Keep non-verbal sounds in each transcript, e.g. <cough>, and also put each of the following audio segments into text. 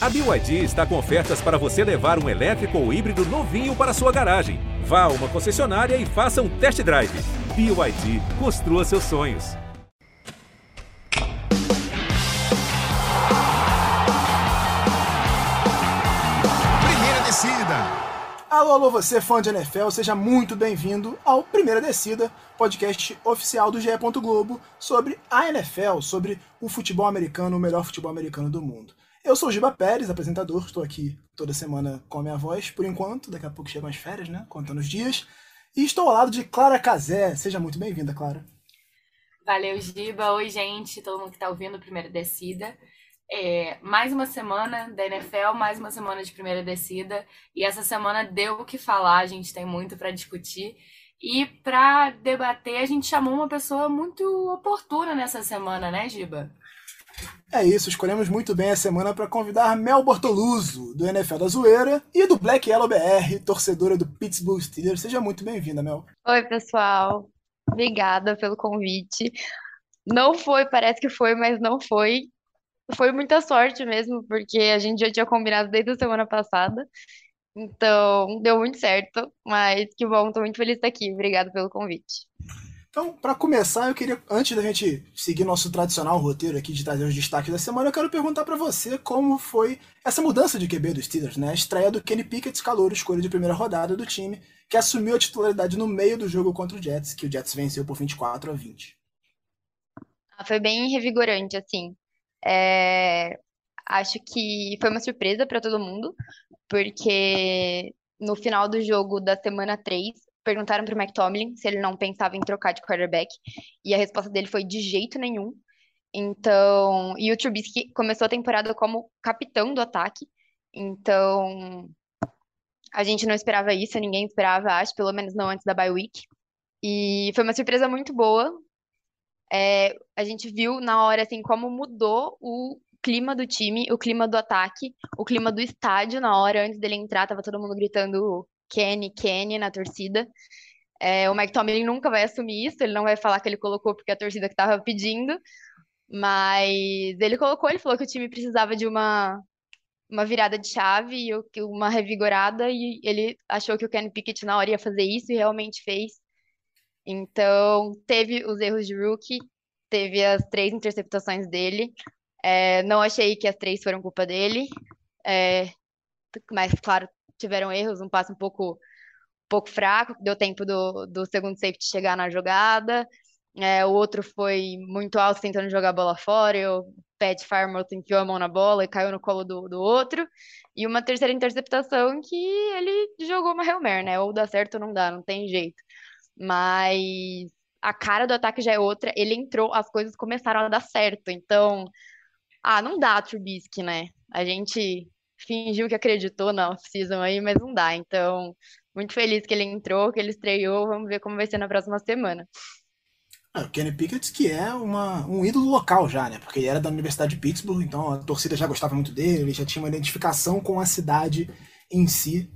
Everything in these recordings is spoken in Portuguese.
A BYD está com ofertas para você levar um elétrico ou híbrido novinho para sua garagem. Vá a uma concessionária e faça um test drive. BYD, construa seus sonhos. Primeira descida. Alô, alô, você fã de NFL, seja muito bem-vindo ao Primeira Descida, podcast oficial do GE. Globo sobre a NFL, sobre o futebol americano, o melhor futebol americano do mundo. Eu sou o Giba Pérez, apresentador, estou aqui toda semana com a minha voz, por enquanto, daqui a pouco chegam as férias, né, contando os dias, e estou ao lado de Clara Cazé, seja muito bem-vinda, Clara. Valeu, Giba. Oi, gente, todo mundo que está ouvindo Primeira Descida. É, mais uma semana da NFL, mais uma semana de primeira descida. E essa semana deu o que falar, a gente tem muito para discutir. E para debater, a gente chamou uma pessoa muito oportuna nessa semana, né, Giba? É isso, escolhemos muito bem a semana para convidar Mel Bortoluso, do NFL da Zoeira, e do Black Yellow BR, torcedora do Pittsburgh Steelers. Seja muito bem-vinda, Mel. Oi, pessoal. Obrigada pelo convite. Não foi, parece que foi, mas não foi. Foi muita sorte mesmo, porque a gente já tinha combinado desde a semana passada. Então, deu muito certo, mas que bom, tô muito feliz de estar aqui. Obrigada pelo convite. Então, para começar, eu queria, antes da gente seguir nosso tradicional roteiro aqui de trazer os destaques da semana, eu quero perguntar para você como foi essa mudança de QB dos Steelers, né? A estreia do Kenny Pickett, calor, escolha de primeira rodada do time, que assumiu a titularidade no meio do jogo contra o Jets, que o Jets venceu por 24 a 20. Ah, foi bem revigorante, assim. É, Acho que foi uma surpresa para todo mundo, porque no final do jogo da semana 3, perguntaram para o McTominay se ele não pensava em trocar de quarterback, e a resposta dele foi de jeito nenhum. Então, e o Trubisky começou a temporada como capitão do ataque. Então, a gente não esperava isso, ninguém esperava, acho, pelo menos não antes da bye week. E foi uma surpresa muito boa. É, a gente viu na hora assim como mudou o clima do time, o clima do ataque, o clima do estádio na hora antes dele entrar, tava todo mundo gritando Kenny, Kenny na torcida. É, o Mike Tomlin nunca vai assumir isso, ele não vai falar que ele colocou porque a torcida que estava pedindo, mas ele colocou, ele falou que o time precisava de uma, uma virada de chave e uma revigorada, e ele achou que o Kenny Pickett na hora ia fazer isso e realmente fez. Então, teve os erros de rookie, teve as três interceptações dele. É, não achei que as três foram culpa dele, é, mas, claro, tiveram erros, um passe um pouco, um pouco fraco, deu tempo do, do segundo safety chegar na jogada. É, o outro foi muito alto tentando jogar a bola fora, e o Pat Farmer enfiou a mão na bola e caiu no colo do, do outro. E uma terceira interceptação que ele jogou uma Hail Mary, né? Ou dá certo ou não dá, não tem jeito. Mas a cara do ataque já é outra. Ele entrou, as coisas começaram a dar certo. Então, ah, não dá Trubisky, né? A gente fingiu que acreditou na off-season aí, mas não dá. Então, muito feliz que ele entrou, que ele estreou. Vamos ver como vai ser na próxima semana. É, o Kenny Pickett, que é uma, um ídolo local já, né? Porque ele era da Universidade de Pittsburgh, então a torcida já gostava muito dele, ele já tinha uma identificação com a cidade em si.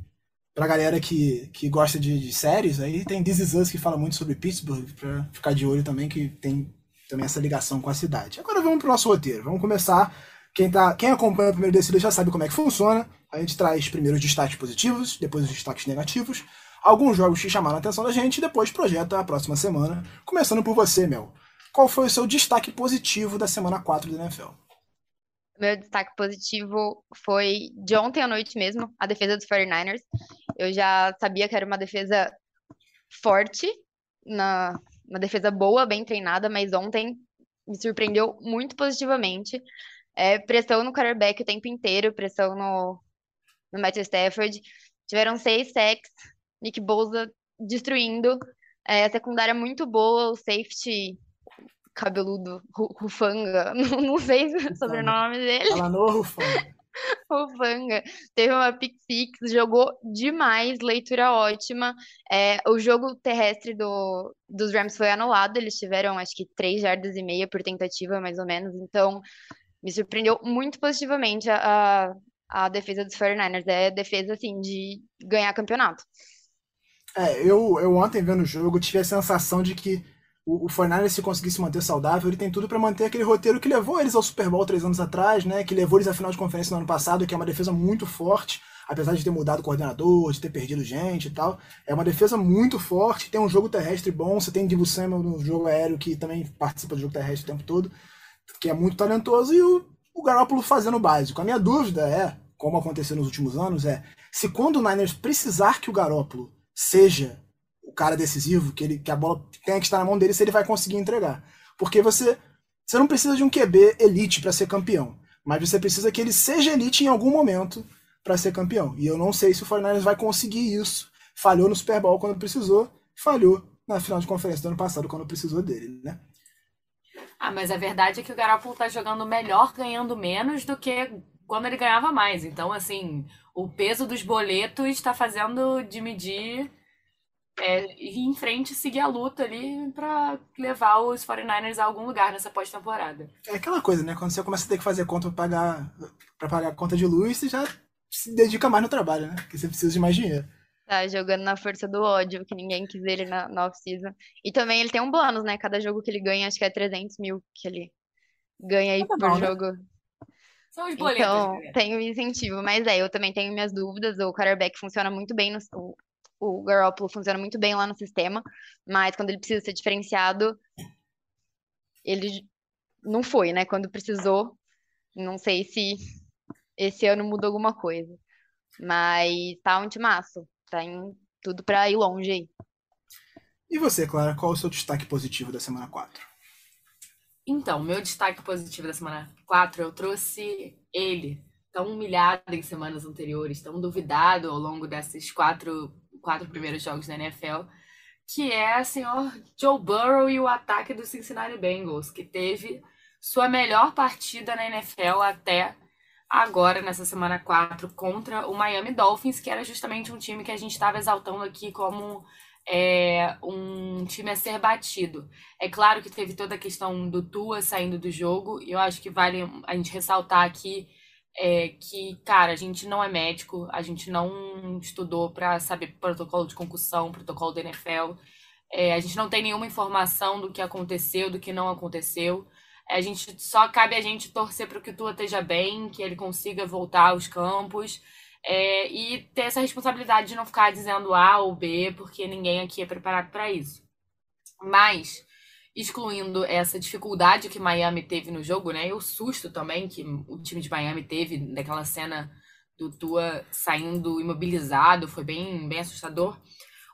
Pra galera que, que gosta de, de séries, aí tem This Is Us que fala muito sobre Pittsburgh, pra ficar de olho também, que tem também essa ligação com a cidade. Agora vamos pro nosso roteiro. Vamos começar. Quem, tá, quem acompanha o primeiro descida já sabe como é que funciona. A gente traz primeiro os destaques positivos, depois os destaques negativos, alguns jogos que chamaram a atenção da gente e depois projeta a próxima semana. Começando por você, Mel. Qual foi o seu destaque positivo da semana 4 do NFL? Meu destaque positivo foi de ontem à noite mesmo, a defesa dos 49ers. Eu já sabia que era uma defesa forte, na, uma defesa boa, bem treinada, mas ontem me surpreendeu muito positivamente. É, pressão no quarterback o tempo inteiro, pressão no, no Matthew Stafford. Tiveram seis sacks, Nick Bosa destruindo. É, a secundária muito boa, o safety cabeludo, Rufanga, <laughs> não, não sei sobre o nome dele. Alanou Rufanga. <laughs> Rufanga. Teve uma pick six, jogou demais, leitura ótima. É, o jogo terrestre do, dos Rams foi anulado, eles tiveram acho que três jardas e meia por tentativa, mais ou menos. Então, me surpreendeu muito positivamente a, a defesa dos 49ers. É defesa, assim, de ganhar campeonato. É, eu, eu ontem vendo o jogo tive a sensação de que o, o Fortnite, se conseguir se manter saudável, ele tem tudo para manter aquele roteiro que levou eles ao Super Bowl três anos atrás, né? Que levou eles à final de conferência no ano passado, que é uma defesa muito forte, apesar de ter mudado o coordenador, de ter perdido gente e tal. É uma defesa muito forte, tem um jogo terrestre bom, você tem Divo Samuel no jogo aéreo, que também participa do jogo terrestre o tempo todo, que é muito talentoso, e o, o Garoppolo fazendo o básico. A minha dúvida é, como aconteceu nos últimos anos, é se quando o Niners precisar que o Garoppolo seja o cara decisivo, que, ele, que a bola tenha que estar na mão dele, se ele vai conseguir entregar. Porque você, você não precisa de um QB elite para ser campeão, mas você precisa que ele seja elite em algum momento para ser campeão. E eu não sei se o 49ers vai conseguir isso. Falhou no Super Bowl quando precisou, falhou na final de conferência do ano passado quando precisou dele, né? Ah, mas a verdade é que o Garoppolo tá jogando melhor ganhando menos do que quando ele ganhava mais. Então, assim, o peso dos boletos está fazendo de medir é, ir em frente seguir a luta ali para levar os 49ers a algum lugar nessa pós-temporada. É aquela coisa, né? Quando você começa a ter que fazer conta para pagar, pra pagar a conta de luz, você já se dedica mais no trabalho, né? Porque você precisa de mais dinheiro. Tá jogando na força do ódio, que ninguém quis ele na, na off-season. E também ele tem um bônus, né? Cada jogo que ele ganha, acho que é 300 mil que ele ganha aí Tá por bom, né? jogo. São os boletos. Então, né? tem um incentivo. Mas é, eu também tenho minhas dúvidas. O quarterback funciona muito bem no. O, o Garoppolo funciona muito bem lá no sistema, mas quando ele precisa ser diferenciado, ele não foi, né? Quando precisou, não sei se esse ano muda alguma coisa. Mas tá um timaço. Tá em tudo pra ir longe aí. E você, Clara, qual o seu destaque positivo da semana 4? Então, meu destaque positivo da semana 4, eu trouxe ele, tão humilhado em semanas anteriores, tão duvidado ao longo desses quatro, quatro primeiros jogos da NFL, que é o senhor Joe Burrow e o ataque do Cincinnati Bengals, que teve sua melhor partida na NFL até agora, nessa semana 4, contra o Miami Dolphins, que era justamente um time que a gente estava exaltando aqui como é, um time a ser batido. É claro que teve toda a questão do Tua saindo do jogo, e eu acho que vale a gente ressaltar aqui é, que, cara, a gente não é médico, a gente não estudou para saber protocolo de concussão, protocolo da NFL, é, a gente não tem nenhuma informação do que aconteceu, do que não aconteceu. A gente só cabe a gente torcer para que o Tua esteja bem, que ele consiga voltar aos campos. É, e ter essa responsabilidade de não ficar dizendo A ou B, porque ninguém aqui é preparado para isso. Mas, excluindo essa dificuldade que Miami teve no jogo, né? E o susto também que o time de Miami teve daquela cena do Tua saindo imobilizado, foi bem, bem assustador.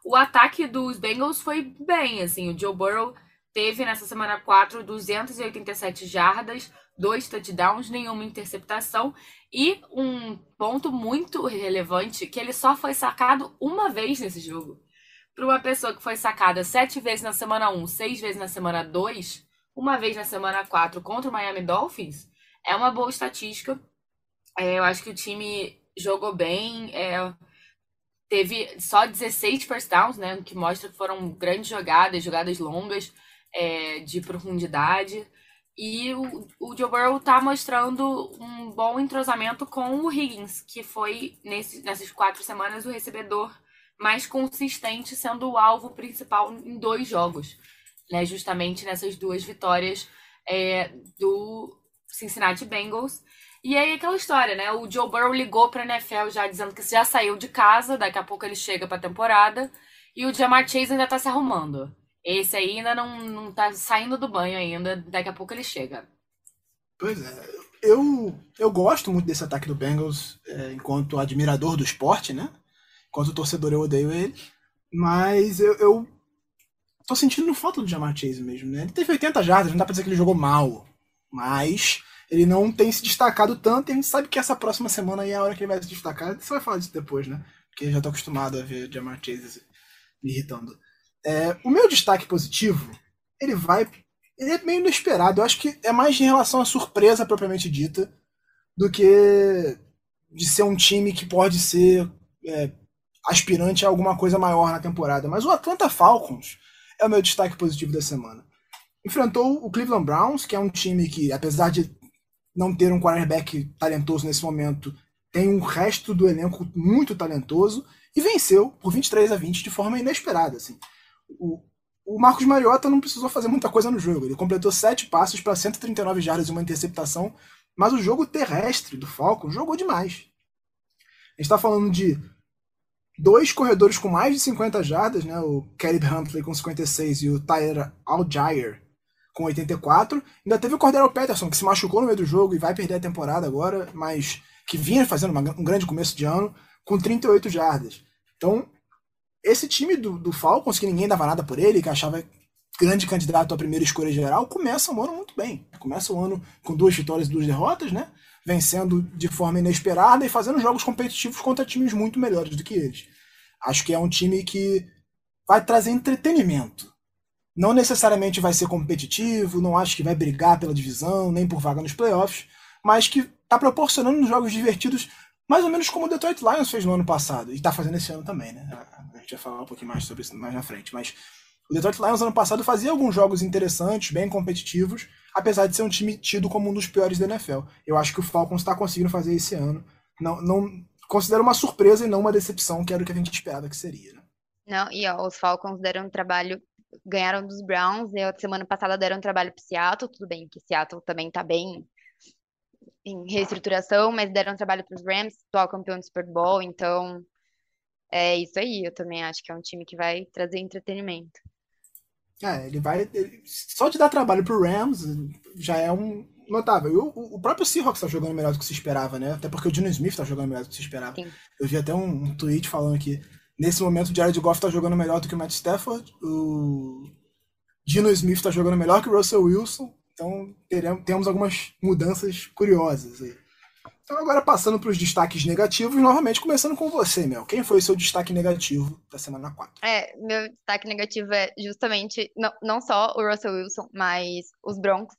O ataque dos Bengals foi bem, assim, o Joe Burrow teve nessa semana 4 287 jardas, dois touchdowns, nenhuma interceptação e um ponto muito relevante que ele só foi sacado uma vez nesse jogo. Para uma pessoa que foi sacada sete vezes na semana 1, seis vezes na semana 2, uma vez na semana 4 contra o Miami Dolphins, é uma boa estatística. É, eu acho que o time jogou bem, é, teve só 16 first downs, né, que mostra que foram grandes jogadas, jogadas longas, é, de profundidade. E o, o Joe Burrow tá mostrando um bom entrosamento com o Higgins, que foi, nesse, nessas quatro semanas, o recebedor mais consistente, sendo o alvo principal em dois jogos. Né? Justamente nessas duas vitórias é, do Cincinnati Bengals. E aí aquela história, né? O Joe Burrow ligou pra NFL já dizendo que já saiu de casa, daqui a pouco ele chega pra temporada. E o Jamar Chase ainda tá se arrumando. Esse aí ainda não, não tá saindo do banho ainda, daqui a pouco ele chega. Pois é, eu, eu gosto muito desse ataque do Bengals é, enquanto admirador do esporte, né? Enquanto torcedor eu odeio ele. Mas eu, eu tô sentindo falta do Jamar Chase mesmo, né? Ele teve 80 jardas, não dá pra dizer que ele jogou mal. Mas ele não tem se destacado tanto e a gente sabe que essa próxima semana aí é a hora que ele vai se destacar. Você vai falar disso depois, né? Porque eu já tô acostumado a ver Jamar Chase me irritando. É, o meu destaque positivo, ele vai. Ele é meio inesperado. Eu acho que é mais em relação à surpresa propriamente dita do que de ser um time que pode ser é, aspirante a alguma coisa maior na temporada. Mas o Atlanta Falcons é o meu destaque positivo da semana. Enfrentou o Cleveland Browns, que é um time que, apesar de não ter um quarterback talentoso nesse momento, tem um resto do elenco muito talentoso e venceu por 23 a 20 de forma inesperada. Assim o, o Marcos Mariota não precisou fazer muita coisa no jogo. Ele completou sete passos para 139 jardas e uma interceptação, mas o jogo terrestre do Falcons jogou demais. A gente está falando de dois corredores com mais de 50 jardas, né? O Caleb Huntley com 56 e o Tyler Algier com 84. Ainda teve o Cordero Peterson, que se machucou no meio do jogo e vai perder a temporada agora, mas que vinha fazendo uma, um grande começo de ano, com 38 jardas. Então, esse time do, do Falcons, que ninguém dava nada por ele, que achava grande candidato à primeira escolha geral, começa o ano muito bem. Começa o ano com duas vitórias e duas derrotas, né? Vencendo de forma inesperada e fazendo jogos competitivos contra times muito melhores do que eles. Acho que é um time que vai trazer entretenimento. Não necessariamente vai ser competitivo, não acho que vai brigar pela divisão, nem por vaga nos playoffs, mas que está proporcionando jogos divertidos, mais ou menos como o Detroit Lions fez no ano passado, e está fazendo esse ano também, né? A gente vai falar um pouquinho mais sobre isso mais na frente, mas o Detroit Lions ano passado fazia alguns jogos interessantes, bem competitivos, apesar de ser um time tido como um dos piores da NFL. Eu acho que o Falcons está conseguindo fazer esse ano. Não, não considero uma surpresa e não uma decepção, que era o que a gente esperava que seria. Né? Não, e ó, os Falcons deram um trabalho, ganharam dos Browns, e a semana passada deram um trabalho para Seattle, tudo bem que Seattle também está bem em reestruturação, mas deram trabalho para os Rams, atual campeão do Super Bowl, então é isso aí, eu também acho que é um time que vai trazer entretenimento. É, ele vai. Ele, só de dar trabalho pro Rams já é um notável. O, o próprio Seahawks tá jogando melhor do que se esperava, né? Até porque o Dino Smith tá jogando melhor do que se esperava. Sim. Eu vi até um, um, tweet falando que nesse momento o Jared Goff tá jogando melhor do que o Matt Stafford, o Dino Smith tá jogando melhor que o Russell Wilson, então teremos, temos algumas mudanças curiosas aí. Então, agora passando para os destaques negativos, novamente começando com você, Mel. Quem foi o seu destaque negativo da semana 4? É, meu destaque negativo é justamente não, não só o Russell Wilson, mas os Broncos.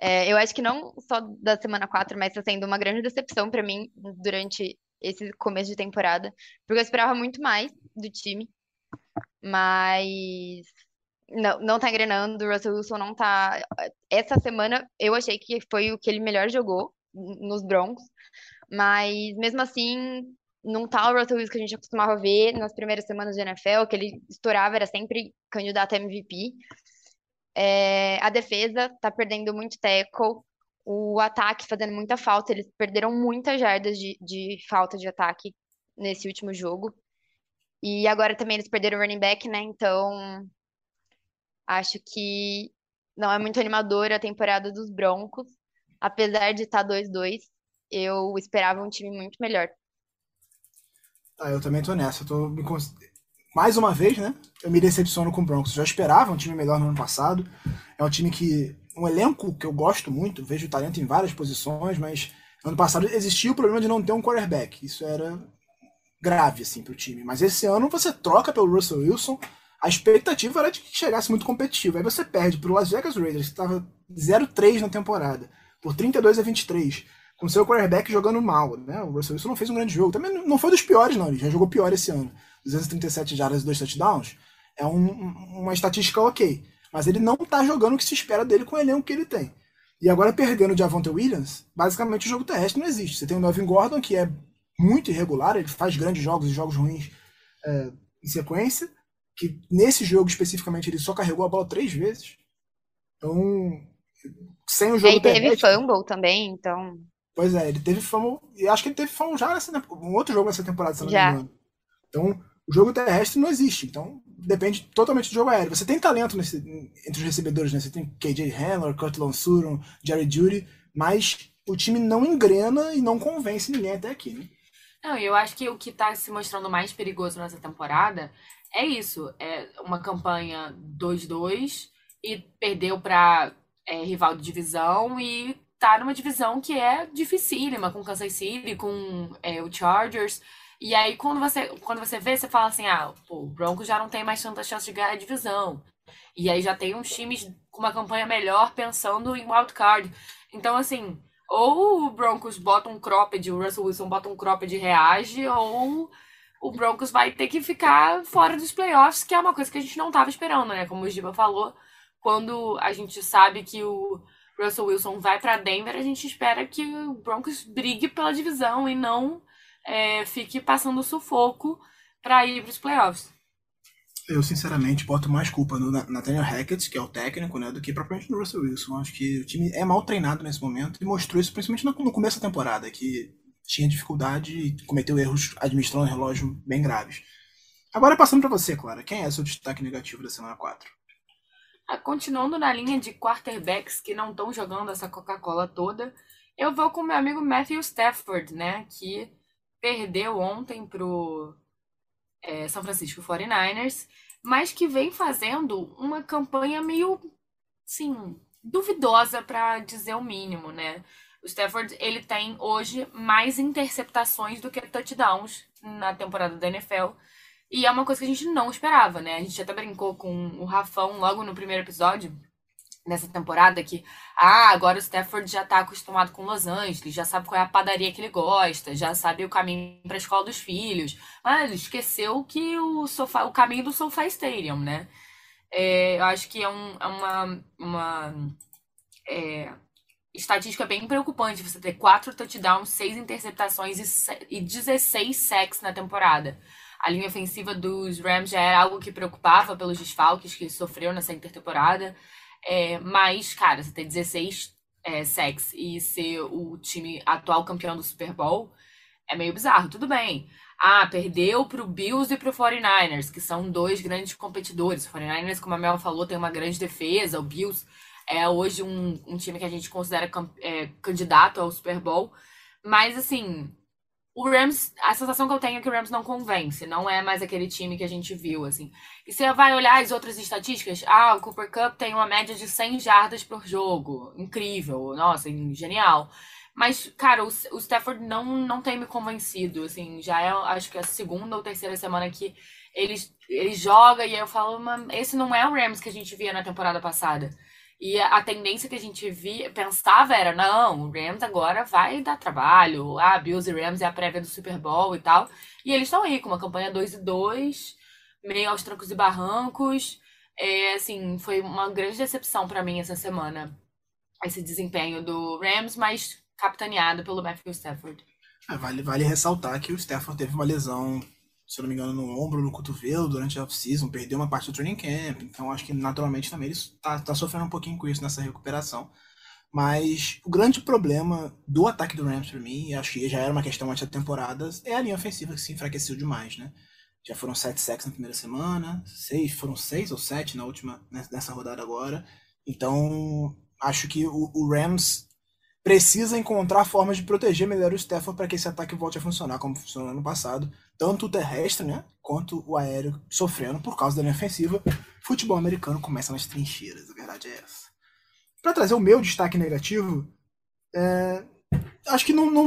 É, eu acho que não só da semana 4, mas está sendo uma grande decepção para mim durante esse começo de temporada, porque eu esperava muito mais do time, mas não, não tá engrenando, o Russell Wilson não tá. Essa semana eu achei que foi o que ele melhor jogou nos Broncos, mas mesmo assim, não tá o Russell Wilson que a gente acostumava ver nas primeiras semanas de NFL, que ele estourava, era sempre candidato a MVP. É, a defesa tá perdendo muito tackle, o ataque fazendo muita falta, eles perderam muitas jardas de, de falta de ataque nesse último jogo. E agora também eles perderam o running back, né? Então, acho que não é muito animadora a temporada dos Broncos. Apesar de estar 2-2, eu esperava um time muito melhor. Ah, eu também tô nessa. Tô me Mais uma vez, né? Eu me decepciono com o Broncos. Eu já esperava um time melhor no ano passado. É um time que. Um elenco que eu gosto muito, vejo talento em várias posições, mas ano passado existia o problema de não ter um quarterback. Isso era grave, assim, pro time. Mas esse ano você troca pelo Russell Wilson. A expectativa era de que chegasse muito competitivo. Aí você perde pro Las Vegas Raiders, que estava 0-3 na temporada, por 32 a 23 com seu quarterback jogando mal, né? O Russell Wilson não fez um grande jogo. Também não foi dos piores, não. Ele já jogou pior esse ano. 237 jardas e dois touchdowns é um, uma estatística ok. Mas ele não tá jogando o que se espera dele com o elenco que ele tem. E agora perdendo o Javonte Williams, basicamente o jogo terrestre não existe. Você tem o Melvin Gordon, que é muito irregular, ele faz grandes jogos e jogos ruins é, em sequência, que nesse jogo especificamente ele só carregou a bola três vezes. Então, sem o jogo e teve fumble também, então... Pois é, ele teve fama. E acho que ele teve fama já nessa, um outro jogo nessa temporada, se não já. me engano. Então, o jogo terrestre não existe. Então, depende totalmente do jogo aéreo. Você tem talento nesse, entre os recebedores, né? Você tem KJ Hamler, Kurt Lonsuron, Jerry Judy, mas o time não engrena e não convence ninguém até aqui, né? Não, eu acho que o que está se mostrando mais perigoso nessa temporada é isso. É uma campanha 2-2 e perdeu para é, rival de divisão e tá numa divisão que é dificílima, com Kansas City, com é, o Chargers. E aí, quando você, quando você vê, você fala assim, ah, pô, o Broncos já não tem mais tanta chance de ganhar a divisão. E aí já tem uns times com uma campanha melhor pensando em wildcard. Então, assim, ou o Broncos bota um cropped, o Russell Wilson bota um cropped e reage, ou o Broncos vai ter que ficar fora dos playoffs, que é uma coisa que a gente não estava esperando, né? Como o Giba falou, quando a gente sabe que o Russell Wilson vai para Denver, a gente espera que o Broncos brigue pela divisão e não é, fique passando sufoco para ir para os playoffs. Eu, sinceramente, boto mais culpa no Nathaniel Hackett, que é o técnico, né, do que propriamente no Russell Wilson. Acho que o time é mal treinado nesse momento e mostrou isso principalmente no começo da temporada, que tinha dificuldade e cometeu erros administrando o relógio bem graves. Agora, passando para você, Clara, quem é seu destaque negativo da semana 4? Ah, continuando na linha de quarterbacks que não estão jogando essa Coca-Cola toda, eu vou com meu amigo Matthew Stafford, né, que perdeu ontem pro é, São Francisco 49ers, mas que vem fazendo uma campanha meio, sim, duvidosa para dizer o mínimo, né? O Stafford, ele tem hoje mais interceptações do que touchdowns na temporada da NFL. E é uma coisa que a gente não esperava, né? A gente até brincou com o Rafão logo no primeiro episódio nessa temporada que, ah, agora o Stafford já tá acostumado com Los Angeles, já sabe qual é a padaria que ele gosta, já sabe o caminho para a escola dos filhos. Mas ele esqueceu que o sofá, o caminho do SoFi Stadium, né? É, eu acho que é, um, é uma, uma é, estatística bem preocupante você ter quatro touchdowns, seis interceptações e, e 16 sacks na temporada. A linha ofensiva dos Rams já era algo que preocupava pelos desfalques que sofreu nessa intertemporada. É, mas, cara, você ter 16 é, sacks e ser o time atual campeão do Super Bowl é meio bizarro. Tudo bem. Ah, perdeu pro Bills e pro 49ers, que são dois grandes competidores. O 49ers, como a Mel falou, tem uma grande defesa. O Bills é hoje um, um time que a gente considera é, candidato ao Super Bowl. Mas, assim, o Rams, a sensação que eu tenho é que o Rams não convence, não é mais aquele time que a gente viu, assim. E você vai olhar as outras estatísticas, ah, o Cooper Cup tem uma média de 100 jardas por jogo, incrível, nossa, genial. Mas, cara, o, Stafford não, não tem me convencido, assim, já é, acho que a segunda ou terceira semana que ele, ele joga e eu falo, esse não é o Rams que a gente via na temporada passada. E a tendência que a gente via, pensava era, não, o Rams agora vai dar trabalho. Ah, Bills e Rams é a prévia do Super Bowl e tal. E eles estão aí com uma campanha 2 e 2, meio aos trancos e barrancos. É, assim, foi uma grande decepção para mim essa semana. Esse desempenho do Rams, mas capitaneado pelo Matthew Stafford. É, vale, vale ressaltar que o Stafford teve uma lesão se não me engano, no ombro, no cotovelo durante a off-season, perdeu uma parte do training camp. Então acho que naturalmente também ele está tá sofrendo um pouquinho com isso nessa recuperação. Mas o grande problema do ataque do Rams para mim, e acho que já era uma questão antes da temporada, é a linha ofensiva que se enfraqueceu demais, né? Já foram sete sacks na primeira semana, seis, foram seis ou sete na última, nessa rodada agora. Então, acho que o, o Rams precisa encontrar formas de proteger melhor o Stafford para que esse ataque volte a funcionar como funcionou no passado tanto o terrestre, né, quanto o aéreo sofrendo por causa da linha ofensiva. Futebol americano começa nas trincheiras, a verdade é essa. Para trazer o meu destaque negativo, é, acho que não, não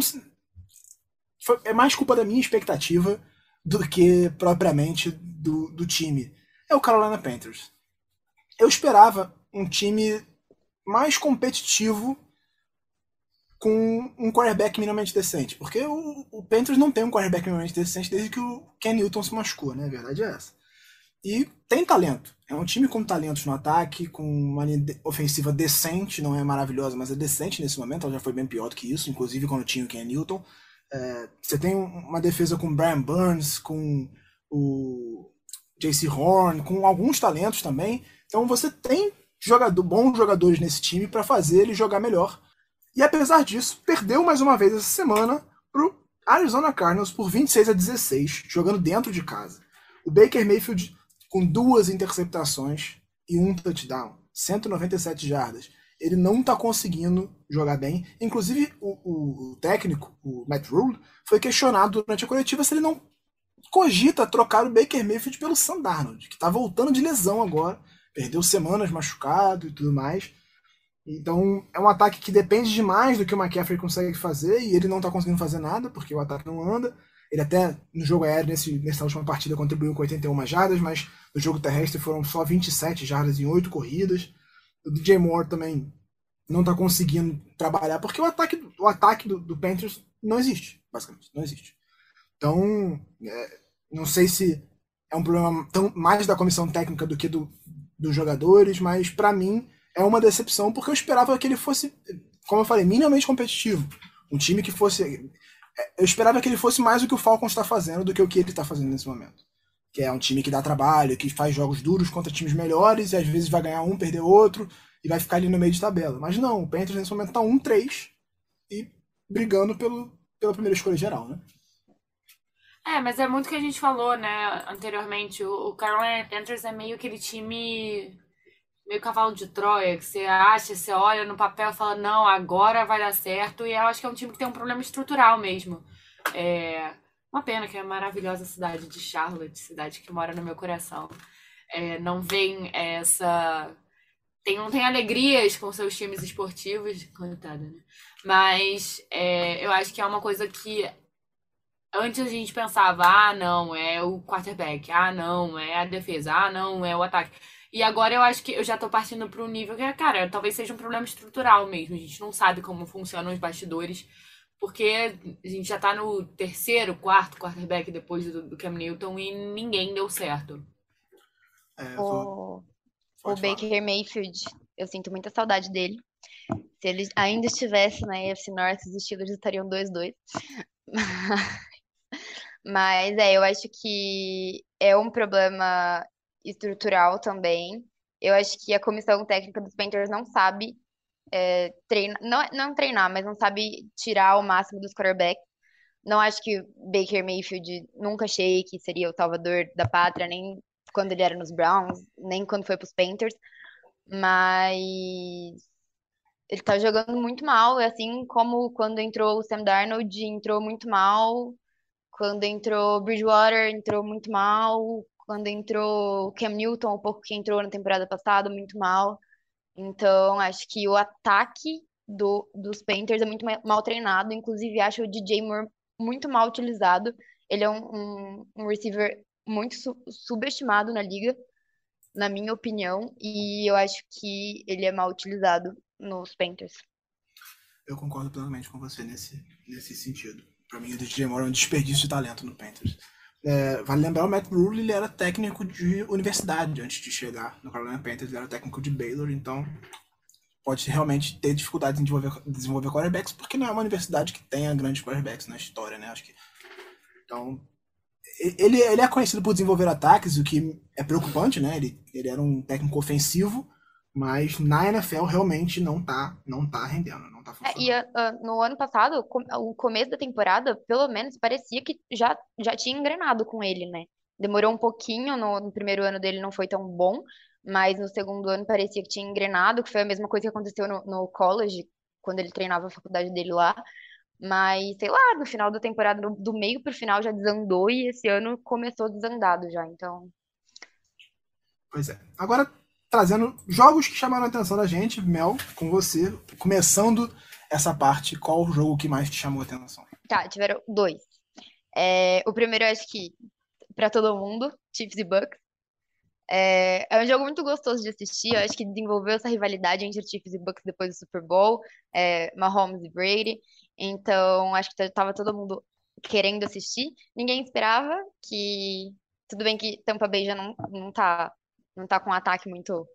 foi, é mais culpa da minha expectativa do que propriamente do, do time. É o Carolina Panthers. Eu esperava um time mais competitivo com um quarterback minimamente decente. Porque o, o Panthers não tem um quarterback minimamente decente desde que o Ken Newton se machucou, né? A verdade é essa. E tem talento. É um time com talentos no ataque, com uma ofensiva decente, não é maravilhosa, mas é decente nesse momento. Ela já foi bem pior do que isso, inclusive quando tinha o Ken Newton. É, você tem uma defesa com Brian Burns, com o JC Horn, com alguns talentos também. Então você tem jogador, bons jogadores nesse time para fazer ele jogar melhor. E apesar disso, perdeu mais uma vez essa semana pro Arizona Cardinals por 26 a 16, jogando dentro de casa. O Baker Mayfield com duas interceptações e um touchdown, 197 jardas. Ele não está conseguindo jogar bem. Inclusive, o, o, o, técnico, o Matt Rule, foi questionado durante a coletiva se ele não cogita trocar o Baker Mayfield pelo Sam Darnold, que está voltando de lesão agora. Perdeu semanas machucado e tudo mais. Então, é um ataque que depende demais do que o McCaffrey consegue fazer e ele não está conseguindo fazer nada, porque o ataque não anda. Ele até no jogo aéreo, nesse, nessa última partida, contribuiu com 81 jardas, mas no jogo terrestre foram só 27 jardas em 8 corridas. O DJ Moore também não está conseguindo trabalhar, porque o ataque, o ataque do, do, Panthers não existe, basicamente, não existe. Então, é, não sei se é um problema tão, mais da comissão técnica do que do, dos jogadores, mas para mim é uma decepção, porque eu esperava que ele fosse, como eu falei, minimamente competitivo. Um time que fosse. É, eu esperava que ele fosse mais o que o Falcons está fazendo do que o que ele está fazendo nesse momento. que é um time que dá trabalho, que faz jogos duros contra times melhores e às vezes vai ganhar um, perder outro e vai ficar ali no meio de tabela. Mas não, o Panthers nesse momento tá 1-3 e brigando pelo, pela primeira escolha geral, né? É, mas é muito o que a gente falou, né, anteriormente. O Carolina Panthers é meio aquele time, meio cavalo de Troia, que você acha, você olha no papel e fala, não, agora vai dar certo. E eu acho que é um time que tem um problema estrutural mesmo. É uma pena que é a maravilhosa cidade de Charlotte, cidade que mora no meu coração. É, não vem essa. Tem, não tem alegrias com seus times esportivos, coitada, né? Mas é, eu acho que é uma coisa que Antes a gente pensava, ah, não, é o quarterback, ah, não, é a defesa, ah, não, é o ataque. E agora eu acho que eu já tô partindo para um nível que, cara, talvez seja um problema estrutural mesmo. A gente não sabe como funcionam os bastidores, porque a gente já tá no terceiro, quarto quarterback depois do, do Cam Newton e ninguém deu certo. É, o, o Baker Mayfield, eu sinto muita saudade dele. Se ele ainda estivesse na AFC North, os Steelers estariam 2-2. <laughs> Mas é, eu acho que é um problema estrutural também. Eu acho que a comissão técnica dos Panthers não sabe é, treinar, não, não treinar, mas não sabe tirar o máximo dos quarterbacks. Não acho que Baker Mayfield nunca achei que seria o salvador da pátria, nem quando ele era nos Browns, nem quando foi para os Panthers. Mas ele tá jogando muito mal, assim como quando entrou o Sam Darnold, entrou muito mal quando entrou Bridgewater, entrou muito mal. Quando entrou Cam Newton, um pouco que entrou na temporada passada, muito mal. Então, acho que o ataque do, dos Panthers é muito mal treinado. Inclusive, acho o DJ Moore muito mal utilizado. Ele é um, um, um receiver muito su subestimado na liga, na minha opinião. E eu acho que ele é mal utilizado nos Panthers. Eu concordo plenamente com você nesse, nesse sentido. Para mim, o DJ Moore é um desperdício de talento no Panthers. É, vale lembrar, o Matt Rule ele era técnico de universidade antes de chegar no Carolina Panthers, ele era técnico de Baylor, então pode realmente ter dificuldade em desenvolver, desenvolver quarterbacks, porque não é uma universidade que tenha grandes quarterbacks na história, né? Acho que. Então, ele, ele é conhecido por desenvolver ataques, o que é preocupante, né? Ele, ele era um técnico ofensivo, mas na NFL realmente não tá, não tá rendendo tá funcionando. É, e uh, no ano passado, o começo da temporada, pelo menos, parecia que já, já tinha engrenado com ele, né? Demorou um pouquinho, no, no primeiro ano dele não foi tão bom, mas no segundo ano parecia que tinha engrenado, que foi a mesma coisa que aconteceu no, no college, quando ele treinava a faculdade dele lá. Mas, sei lá, no final da temporada, do, do meio pro final já desandou e esse ano começou desandado já, então. Pois é. Agora, trazendo jogos que chamaram a atenção da gente, Mel, com você, começando essa parte, qual o jogo que mais te chamou a atenção? Tá, tiveram dois. É, o primeiro, acho que, para todo mundo, Chiefs e Bucks. É, é, um jogo muito gostoso de assistir. Eu acho que desenvolveu essa rivalidade entre Chiefs e Bucks depois do Super Bowl, é, Mahomes e Brady. Então, acho que tava todo mundo querendo assistir. Ninguém esperava que. Tudo bem que Tampa Bay já não, não tá não tá com um ataque muito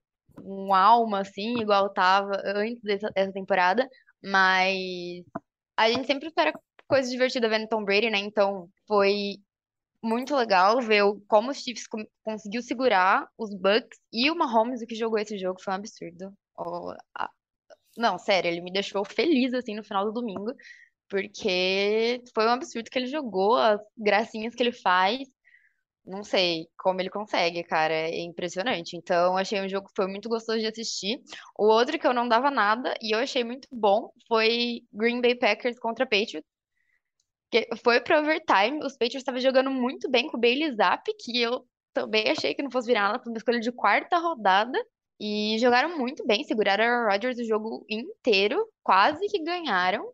um alma, assim, igual tava antes dessa, dessa temporada, mas a gente sempre espera coisa divertida vendo Tom Brady, né? Então foi muito legal ver como os Chiefs conseguiu segurar os Bucks e o Mahomes, o que jogou esse jogo, foi um absurdo. Oh, a... Não, sério, ele me deixou feliz, assim, no final do domingo, porque foi um absurdo que ele jogou, as gracinhas que ele faz, não sei como ele consegue, cara. É impressionante. Então, achei um jogo que foi muito gostoso de assistir. O outro que eu não dava nada e eu achei muito bom foi Green Bay Packers contra Patriots. Que foi para overtime. Os Patriots estavam jogando muito bem com o Bailey Zapp, que eu também achei que não fosse virar nada, foi uma escolha de quarta rodada. E jogaram muito bem, seguraram a Rodgers o jogo inteiro, quase que ganharam.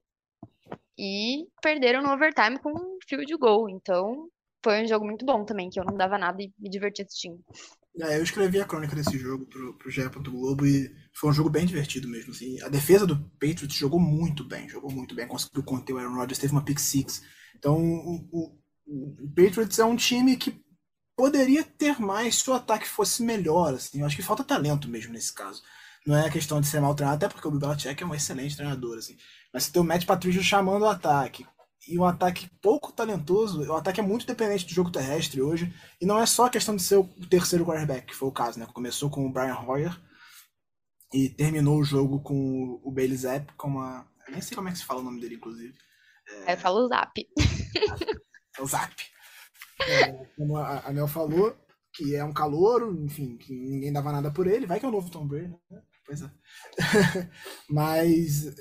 E perderam no overtime com um field goal. Então, foi um jogo muito bom também, que eu não dava nada e me diverti assistindo. É, eu escrevi a crônica desse jogo pro, pro GE. Globo e foi um jogo bem divertido mesmo. Assim. A defesa do Patriots jogou muito bem, jogou muito bem, conseguiu conter o Aaron Rodgers, teve uma pick six. Então, o, o, o Patriots é um time que poderia ter mais se o ataque fosse melhor. Assim. Eu acho que falta talento mesmo nesse caso. Não é questão de ser mal treinado, até porque o Bill Belichick é um excelente treinador. Assim. Mas se tem o Matt Patricia chamando o ataque, e um ataque pouco talentoso. O ataque é muito dependente do jogo terrestre hoje. E não é só a questão de ser o terceiro quarterback, que foi o caso, né? Começou com o Brian Hoyer e terminou o jogo com o Bailey Zapp, com uma. Eu nem sei como é que se fala o nome dele, inclusive. É... Eu falo Zap. <laughs> É o Zap. É, como a, a Mel falou, que é um calouro, enfim, que ninguém dava nada por ele. Vai que é o novo Tom Brady, né? Pois é. <laughs> Mas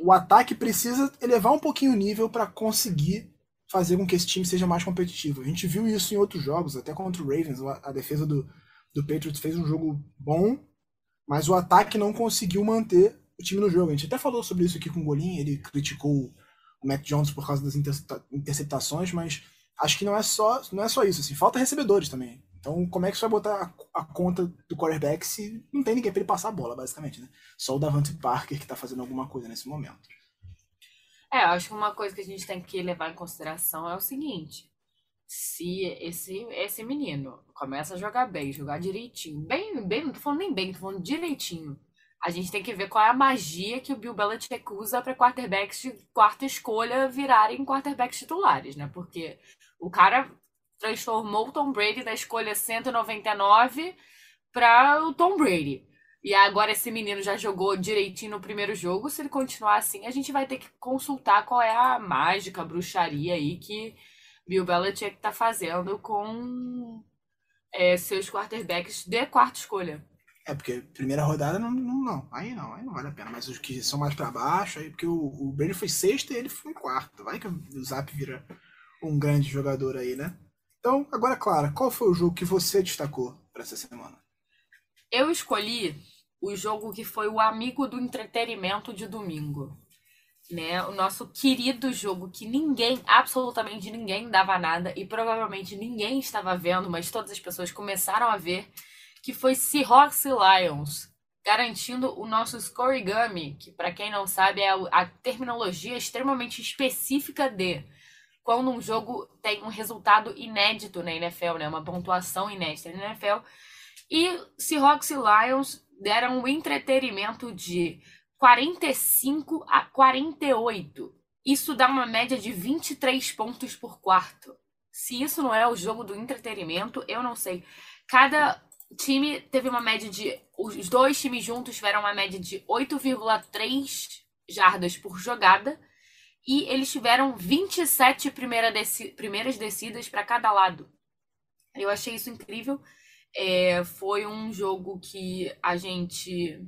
o ataque precisa elevar um pouquinho o nível para conseguir fazer com que esse time seja mais competitivo. A gente viu isso em outros jogos, até contra o Ravens. A defesa do, do Patriots fez um jogo bom, mas o ataque não conseguiu manter o time no jogo. A gente até falou sobre isso aqui com o Golim, ele criticou o Matt Jones por causa das interceptações, mas acho que não é só, não é só isso. Assim, falta recebedores também. Então, como é que você vai botar a, a conta do quarterback se não tem ninguém para ele passar a bola, basicamente, né? Só o Davante Parker que está fazendo alguma coisa nesse momento. É, acho que uma coisa que a gente tem que levar em consideração é o seguinte: se esse, esse menino começa a jogar bem, jogar direitinho, bem, bem, não tô falando nem bem, tô falando direitinho. A gente tem que ver qual é a magia que o Bill Belichick usa para quarterbacks de quarta escolha virarem quarterbacks titulares, né? Porque o cara transformou o Tom Brady da escolha 199 para o Tom Brady. E agora esse menino já jogou direitinho no primeiro jogo. Se ele continuar assim, a gente vai ter que consultar qual é a mágica, a bruxaria aí que Bill Belichick tá fazendo com é, seus quarterbacks de quarta escolha. É, porque primeira rodada não, não, não, Aí não, aí não vale a pena. Mas os que são mais para baixo, aí porque o, o Brady foi sexto e ele foi quarto. Vai que o Zap vira um grande jogador aí, né? Então, agora, Clara, qual foi o jogo que você destacou para essa semana? Eu escolhi o jogo que foi o amigo do entretenimento de domingo. Né? O nosso querido jogo que ninguém, absolutamente ninguém dava nada e provavelmente ninguém estava vendo, mas todas as pessoas começaram a ver, que foi Seahawks e Lions, garantindo o nosso scorigami, que para quem não sabe é a terminologia extremamente específica de quando um jogo tem um resultado inédito na NFL, né? Uma pontuação inédita na NFL. E Seahawks e Lions deram um entretenimento de 45 a 48. Isso dá uma média de 23 pontos por quarto. Se isso não é o jogo do entretenimento, eu não sei. Cada time teve uma média de. Os dois times juntos tiveram uma média de 8,3 jardas por jogada e eles tiveram 27 primeira primeiras descidas para cada lado. Eu achei isso incrível. É, foi um jogo que a gente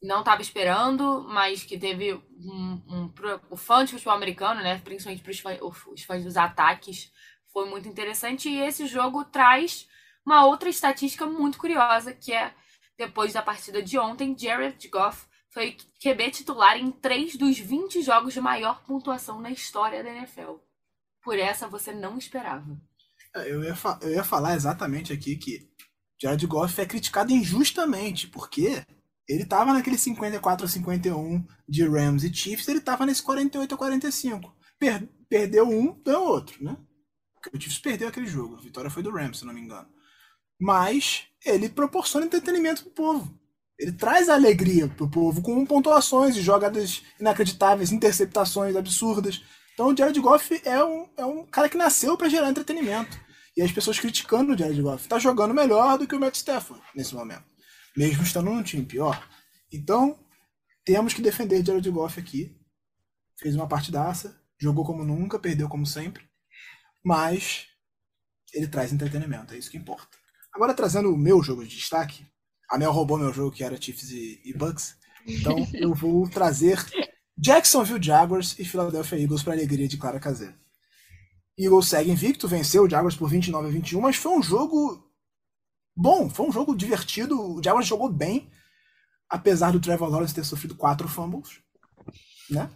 não estava esperando, mas que teve um, um, o fã de futebol americano, né, principalmente para os fãs dos ataques, foi muito interessante. E esse jogo traz uma outra estatística muito curiosa, que é depois da partida de ontem, Jared Goff foi QB titular em três dos 20 jogos de maior pontuação na história da NFL. Por essa você não esperava. É, eu ia, eu ia falar exatamente aqui que Jared Goff é criticado injustamente, porque ele tava naquele 54 a 51 de Rams e Chiefs, ele tava nesse 48 a 45. Per perdeu um, deu outro, né? O Chiefs perdeu aquele jogo. A vitória foi do Rams, se não me engano. Mas ele proporciona entretenimento pro povo. Ele traz alegria pro povo com pontuações e jogadas inacreditáveis, interceptações absurdas. Então o Jared Goff é um, é um cara que nasceu para gerar entretenimento. E as pessoas criticando o Jared Goff. Tá jogando melhor do que o Matt Stafford nesse momento. Mesmo estando num time pior. Então, temos que defender Jared Goff aqui. Fez uma partidaça, jogou como nunca, perdeu como sempre. Mas ele traz entretenimento, é isso que importa. Agora trazendo o meu jogo de destaque, a Mel roubou meu jogo, que era Chiefs e, e Bucks. Então eu vou trazer Jacksonville Jaguars e Philadelphia Eagles para alegria de Clara Caseira. Eagles segue invicto, venceu o Jaguars por 29 a 21, mas foi um jogo bom, foi um jogo divertido. O Jaguars jogou bem, apesar do Trevor Lawrence ter sofrido quatro fumbles, né?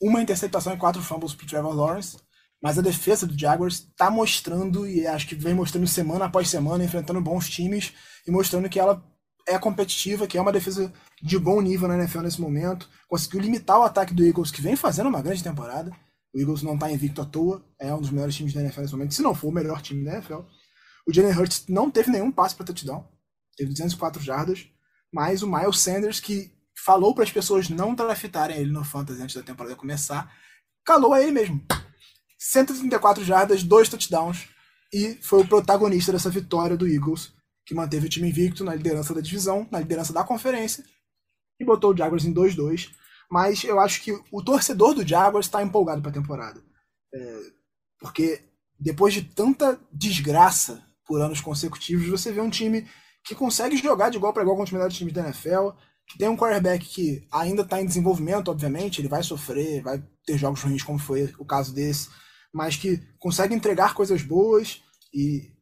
Uma interceptação e quatro fumbles para Trevor Lawrence. Mas a defesa do Jaguars está mostrando, e acho que vem mostrando semana após semana, enfrentando bons times e mostrando que ela é competitiva, que é uma defesa de bom nível na NFL nesse momento. Conseguiu limitar o ataque do Eagles, que vem fazendo uma grande temporada. O Eagles não está invicto à toa, é um dos melhores times da NFL nesse momento, se não for o melhor time da NFL. O Jalen Hurts não teve nenhum passe para touchdown, teve 204 jardas, mas o Miles Sanders, que falou para as pessoas não draftarem ele no Fantasy antes da temporada começar, calou a ele mesmo. 134 jardas, dois touchdowns e foi o protagonista dessa vitória do Eagles, que manteve o time invicto na liderança da divisão, na liderança da conferência e botou o Jaguars em 2-2. Mas eu acho que o torcedor do Jaguars está empolgado para a temporada. É, porque depois de tanta desgraça por anos consecutivos, você vê um time que consegue jogar de igual para igual com melhores times da NFL, que tem um quarterback que ainda está em desenvolvimento, obviamente, ele vai sofrer, vai ter jogos ruins, como foi o caso desse, mas que consegue entregar coisas boas e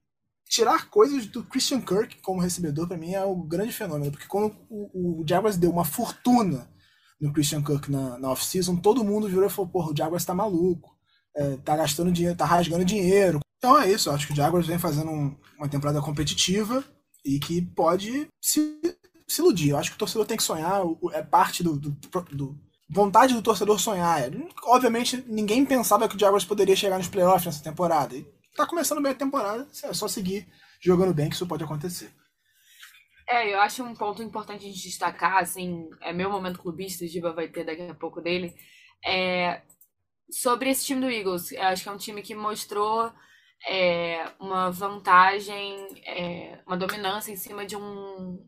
tirar coisas do Christian Kirk como recebedor, para mim, é o grande fenômeno, porque quando o, o Jaguars deu uma fortuna no Christian Kirk na, na off-season, todo mundo virou e falou: porra, o Jaguars tá maluco, é, tá gastando dinheiro, tá rasgando dinheiro. Então é isso, acho que o Jaguars vem fazendo um, uma temporada competitiva e que pode se, se iludir. Eu acho que o torcedor tem que sonhar, é parte do, do, do vontade do torcedor sonhar. Obviamente, ninguém pensava que o Jaguars poderia chegar nos playoffs nessa temporada. Tá começando bem a temporada, é só seguir jogando bem que isso pode acontecer. É, eu acho um ponto importante gente destacar, assim, é meu momento clubista, o Giba vai ter daqui a pouco dele, é sobre esse time do Eagles. Eu acho que é um time que mostrou é, uma vantagem, é, uma dominância em cima de um,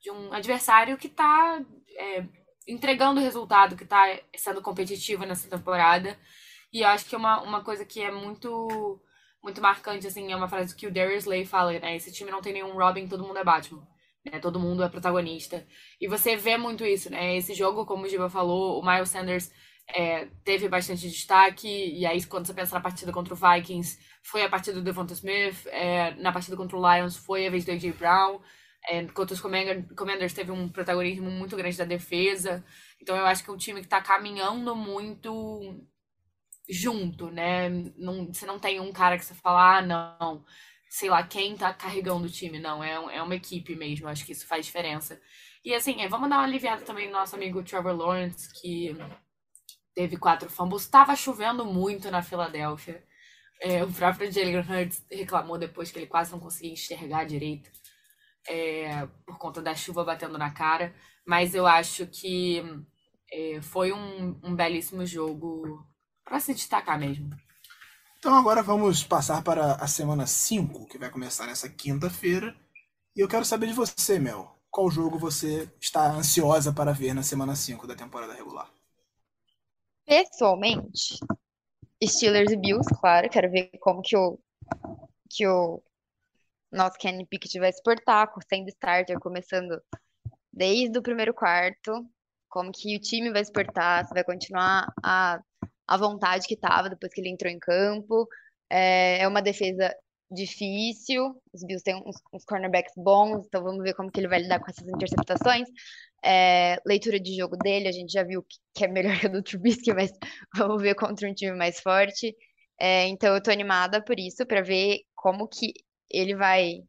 de um adversário que está é, entregando resultado, que está sendo competitivo nessa temporada. E eu acho que é uma, uma coisa que é muito muito marcante, assim, é uma frase que o Darius Slay fala, né? Esse time não tem nenhum Robin, todo mundo é Batman. Né? Todo mundo é protagonista. E você vê muito isso, né? Esse jogo, como o Giba falou, o Miles Sanders é, teve bastante destaque, e aí quando você pensa na partida contra o Vikings, foi a partida do Devonta Smith, é, na partida contra o Lions foi a vez do A.J. Brown, é, contra os Commanders teve um protagonismo muito grande da defesa, então eu acho que é um time que está caminhando muito junto, né? Não, você não tem um cara que você fala, ah, não, sei lá, quem tá carregando o time, não, é, é uma equipe mesmo, acho que isso faz diferença. E assim, é, vamos dar uma aliviada também no nosso amigo Trevor Lawrence, que teve quatro fumbles, estava chovendo muito na Filadélfia. É, o próprio Jalen Hurts reclamou depois que ele quase não conseguia enxergar direito é, por conta da chuva batendo na cara. Mas eu acho que é, foi um, um belíssimo jogo para se destacar mesmo. Então agora vamos passar para a semana 5, que vai começar nessa quinta-feira. E eu quero saber de você, Mel. Qual jogo você está ansiosa para ver na semana 5 da temporada regular? Pessoalmente, Steelers e Bills, claro. Quero ver como que o, que o nosso Kenny Pickett vai se portar, sendo starter, começando desde o primeiro quarto. Como que o time vai se portar, se vai continuar a a vontade que estava depois que ele entrou em campo. É, é uma defesa difícil, os Bills têm uns, uns, cornerbacks bons, então vamos ver como que ele vai lidar com essas interceptações. É, leitura de jogo dele, a gente já viu que é melhor <laughs> que a do Trubisky, mas <laughs> vamos ver contra um time mais forte. É, então eu tô animada por isso, para ver como que ele vai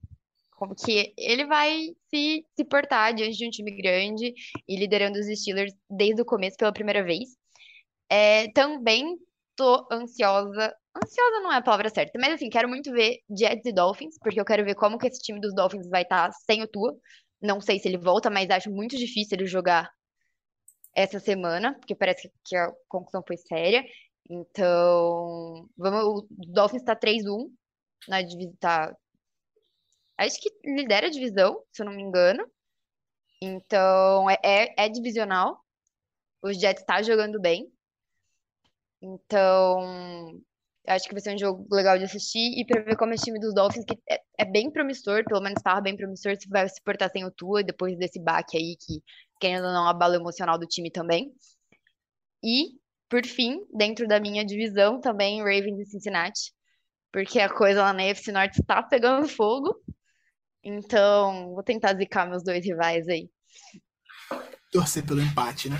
como que ele vai se, se portar diante de um time grande e liderando os Steelers desde o começo pela primeira vez. É, também tô ansiosa. Ansiosa não é a palavra certa, mas assim, quero muito ver Jets e Dolphins, porque eu quero ver como que esse time dos Dolphins vai estar tá sem o Tua. Não sei se ele volta, mas acho muito difícil ele jogar essa semana, porque parece que a conclusão foi séria. Então, vamos, o Dolphins tá 3-1 na divisão. Tá, acho que lidera a divisão, se eu não me engano. Então, é, é, é divisional. O Jets tá jogando bem. Então, acho que vai ser um jogo legal de assistir e para ver como esse time dos Dolphins, que é, é bem promissor, pelo menos estava bem promissor, se vai se portar sem o Tua depois desse baque aí, que querendo ou não, abala emocional do time também. E, por fim, dentro da minha divisão também, Ravens e Cincinnati, porque a coisa lá na FC Norte está pegando fogo. Então, vou tentar zicar meus dois rivais aí. Torcer pelo empate, né?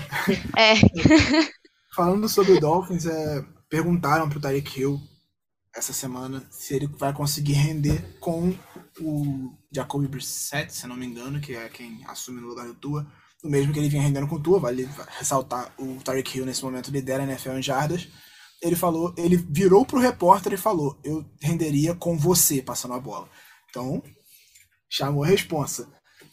É. <laughs> Falando sobre o Dolphins, é, perguntaram pro Tyreek Hill essa semana se ele vai conseguir render com o Jacoby Brissett, se não me engano, que é quem assume no lugar do Tua, o mesmo que ele vinha rendendo com o Tua, vale ressaltar, o Tyreek Hill nesse momento lidera a NFL em jardas, ele falou, ele virou pro repórter e falou, eu renderia com você passando a bola. Então, chamou a responsa.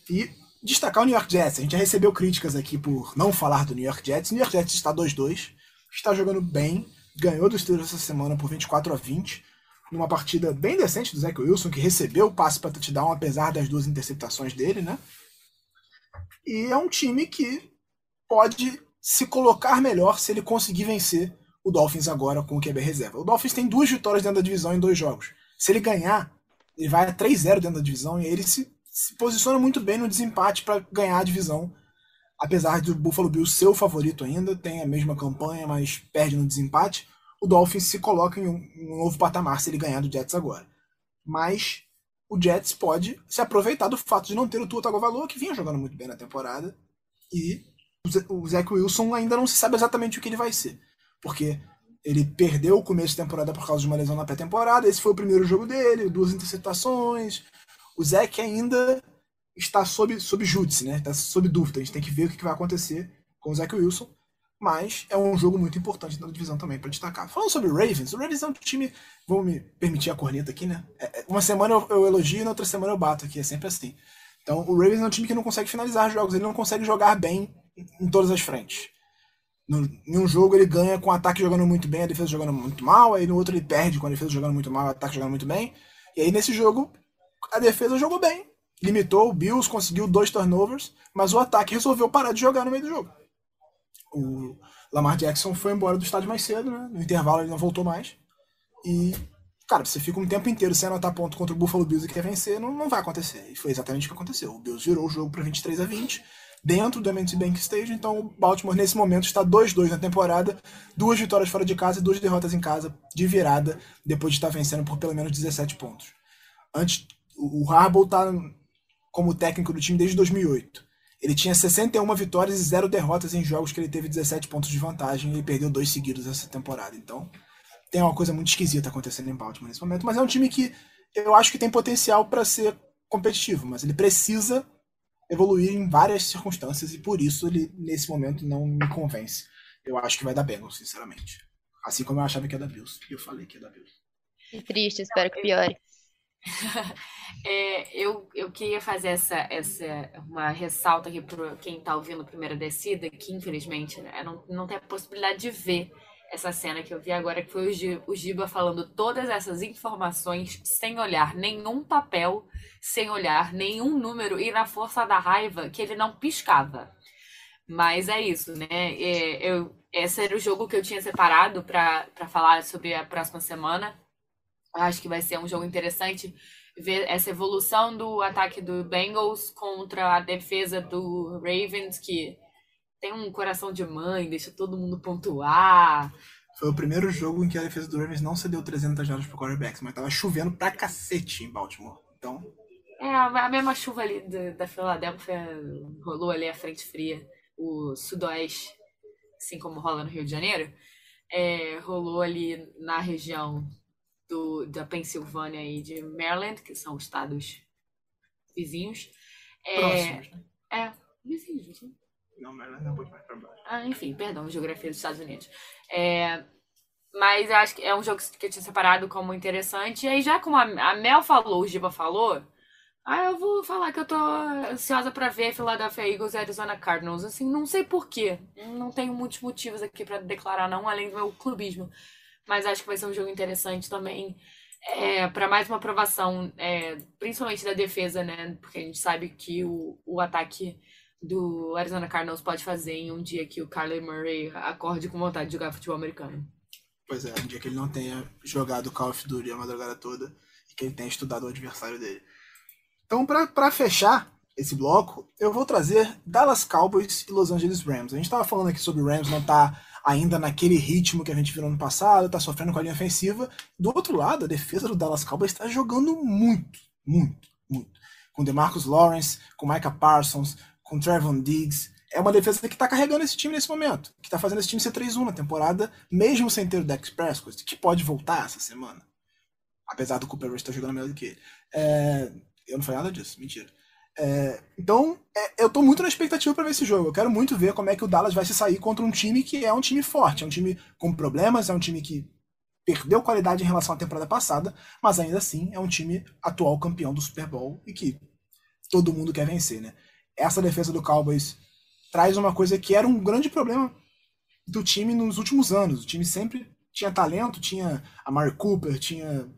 E destacar o New York Jets. A gente já recebeu críticas aqui por não falar do New York Jets. O New York Jets está 2-2, está jogando bem, ganhou dos Steelers essa semana por 24 a 20, numa partida bem decente do Zach Wilson, que recebeu o passe para touchdown, apesar das duas interceptações dele, né? E é um time que pode se colocar melhor se ele conseguir vencer o Dolphins agora com o QB reserva. O Dolphins tem duas vitórias dentro da divisão em dois jogos. Se ele ganhar, ele vai a 3-0 dentro da divisão e ele se, se posiciona muito bem no desempate para ganhar a divisão. Apesar do Buffalo Bills ser o favorito ainda, tem a mesma campanha, mas perde no desempate. O Dolphins se coloca em um, um novo patamar se ele ganhar do Jets agora. Mas o Jets pode se aproveitar do fato de não ter o Tua Tagovailoa, que vinha jogando muito bem na temporada, e o Zach Wilson ainda não se sabe exatamente o que ele vai ser porque ele perdeu o começo de temporada por causa de uma lesão na pré-temporada. Esse foi o primeiro jogo dele, duas interceptações. O Zeke ainda está sob, sob júdice, né? Está sob dúvida. A gente tem que ver o que vai acontecer com o Zach Wilson. Mas é um jogo muito importante na divisão também para destacar. Falando sobre o Ravens, o Ravens é um time. Vou me permitir a corneta aqui, né? É, é, uma semana eu, eu elogio e na outra semana eu bato aqui. É sempre assim. Então, o Ravens é um time que não consegue finalizar jogos, ele não consegue jogar bem em todas as frentes. No, em um jogo ele ganha com o ataque jogando muito bem, a defesa jogando muito mal, aí no outro ele perde com a defesa jogando muito mal, o ataque jogando muito bem. E aí nesse jogo a defesa jogou bem, limitou o Bills, conseguiu dois turnovers, mas o ataque resolveu parar de jogar no meio do jogo. O Lamar Jackson foi embora do estádio mais cedo, né? No intervalo ele não voltou mais. E, cara, você fica um tempo inteiro sem anotar ponto contra o Buffalo Bills e quer vencer, não, não vai acontecer. E foi exatamente o que aconteceu. O Bills virou o jogo para 23 a 20 dentro do M&T Bank Stadium. Então o Baltimore nesse momento está 2-2 na temporada, duas vitórias fora de casa e duas derrotas em casa de virada, depois de estar vencendo por pelo menos 17 pontos. Antes, o Harbaugh está como técnico do time desde 2008. Ele tinha 61 vitórias e 0 derrotas em jogos que ele teve 17 pontos de vantagem e perdeu dois seguidos essa temporada. Então, tem uma coisa muito esquisita acontecendo em Baltimore nesse momento, mas é um time que eu acho que tem potencial para ser competitivo, mas ele precisa evoluir em várias circunstâncias e por isso ele, nesse momento, não me convence. Eu acho que vai dar Bengals, sinceramente. Assim como eu achava que ia dar Bills. E eu falei que ia dar Bills. Que triste, espero que piore. É, eu, eu queria fazer essa, essa uma ressalta aqui para quem está ouvindo a primeira descida, que infelizmente né, não, não tem a possibilidade de ver essa cena que eu vi agora, que foi o Giba falando todas essas informações sem olhar nenhum papel, sem olhar nenhum número e na força da raiva que ele não piscava. Mas é isso, né? É, eu, esse era o jogo que eu tinha separado para falar sobre a próxima semana. Acho que vai ser um jogo interessante ver essa evolução do ataque do Bengals contra a defesa do Ravens, que tem um coração de mãe, deixa todo mundo pontuar. Foi o primeiro jogo em que a defesa do Ravens não cedeu 300 jardas pro quarterbacks, mas tava chovendo pra cacete em Baltimore. Então. É, a mesma chuva ali da Filadélfia rolou ali a frente fria, o sudoeste, assim como rola no Rio de Janeiro, é, rolou ali na região do, da Pensilvânia e de Maryland, que são estados vizinhos. É, Próximos, né? É, vizinhos? Não, mas é um pouco mais pra baixo. Ah, enfim, perdão, geografia dos Estados Unidos. É, mas eu acho que é um jogo que eu tinha separado como interessante. E aí, já como a Mel falou, o Giba falou, ah, eu vou falar que eu tô ansiosa para ver Philadelphia Eagles e Arizona Cardinals. Assim, não sei porquê. Não tenho muitos motivos aqui para declarar, não, além do meu clubismo. Mas acho que vai ser um jogo interessante também. É, para mais uma aprovação, é, principalmente da defesa, né? Porque a gente sabe que o, o ataque do Arizona Cardinals pode fazer em um dia que o Kyler Murray acorde com vontade de jogar futebol americano. Pois é, um dia que ele não tenha jogado Call of Duty a madrugada toda e que ele tenha estudado o adversário dele. Então, para fechar esse bloco, eu vou trazer Dallas Cowboys e Los Angeles Rams. A gente estava falando aqui sobre o Rams não tá ainda naquele ritmo que a gente viu no ano passado, tá sofrendo com a linha ofensiva. Do outro lado, a defesa do Dallas Cowboys está jogando muito, muito, muito. Com DeMarcus Lawrence, com Micah Parsons, com Trevon Diggs. É uma defesa que está carregando esse time nesse momento, que está fazendo esse time ser 3-1 na temporada, mesmo sem ter o Dex Prescott, que pode voltar essa semana. Apesar do Cooper Rush estar jogando melhor do que ele. É... Eu não falei nada disso, mentira. É... Então, é... eu estou muito na expectativa para ver esse jogo. Eu quero muito ver como é que o Dallas vai se sair contra um time que é um time forte, é um time com problemas, é um time que perdeu qualidade em relação à temporada passada, mas ainda assim é um time atual campeão do Super Bowl e que todo mundo quer vencer, né? essa defesa do Cowboys traz uma coisa que era um grande problema do time nos últimos anos. O time sempre tinha talento, tinha a Mari Cooper, tinha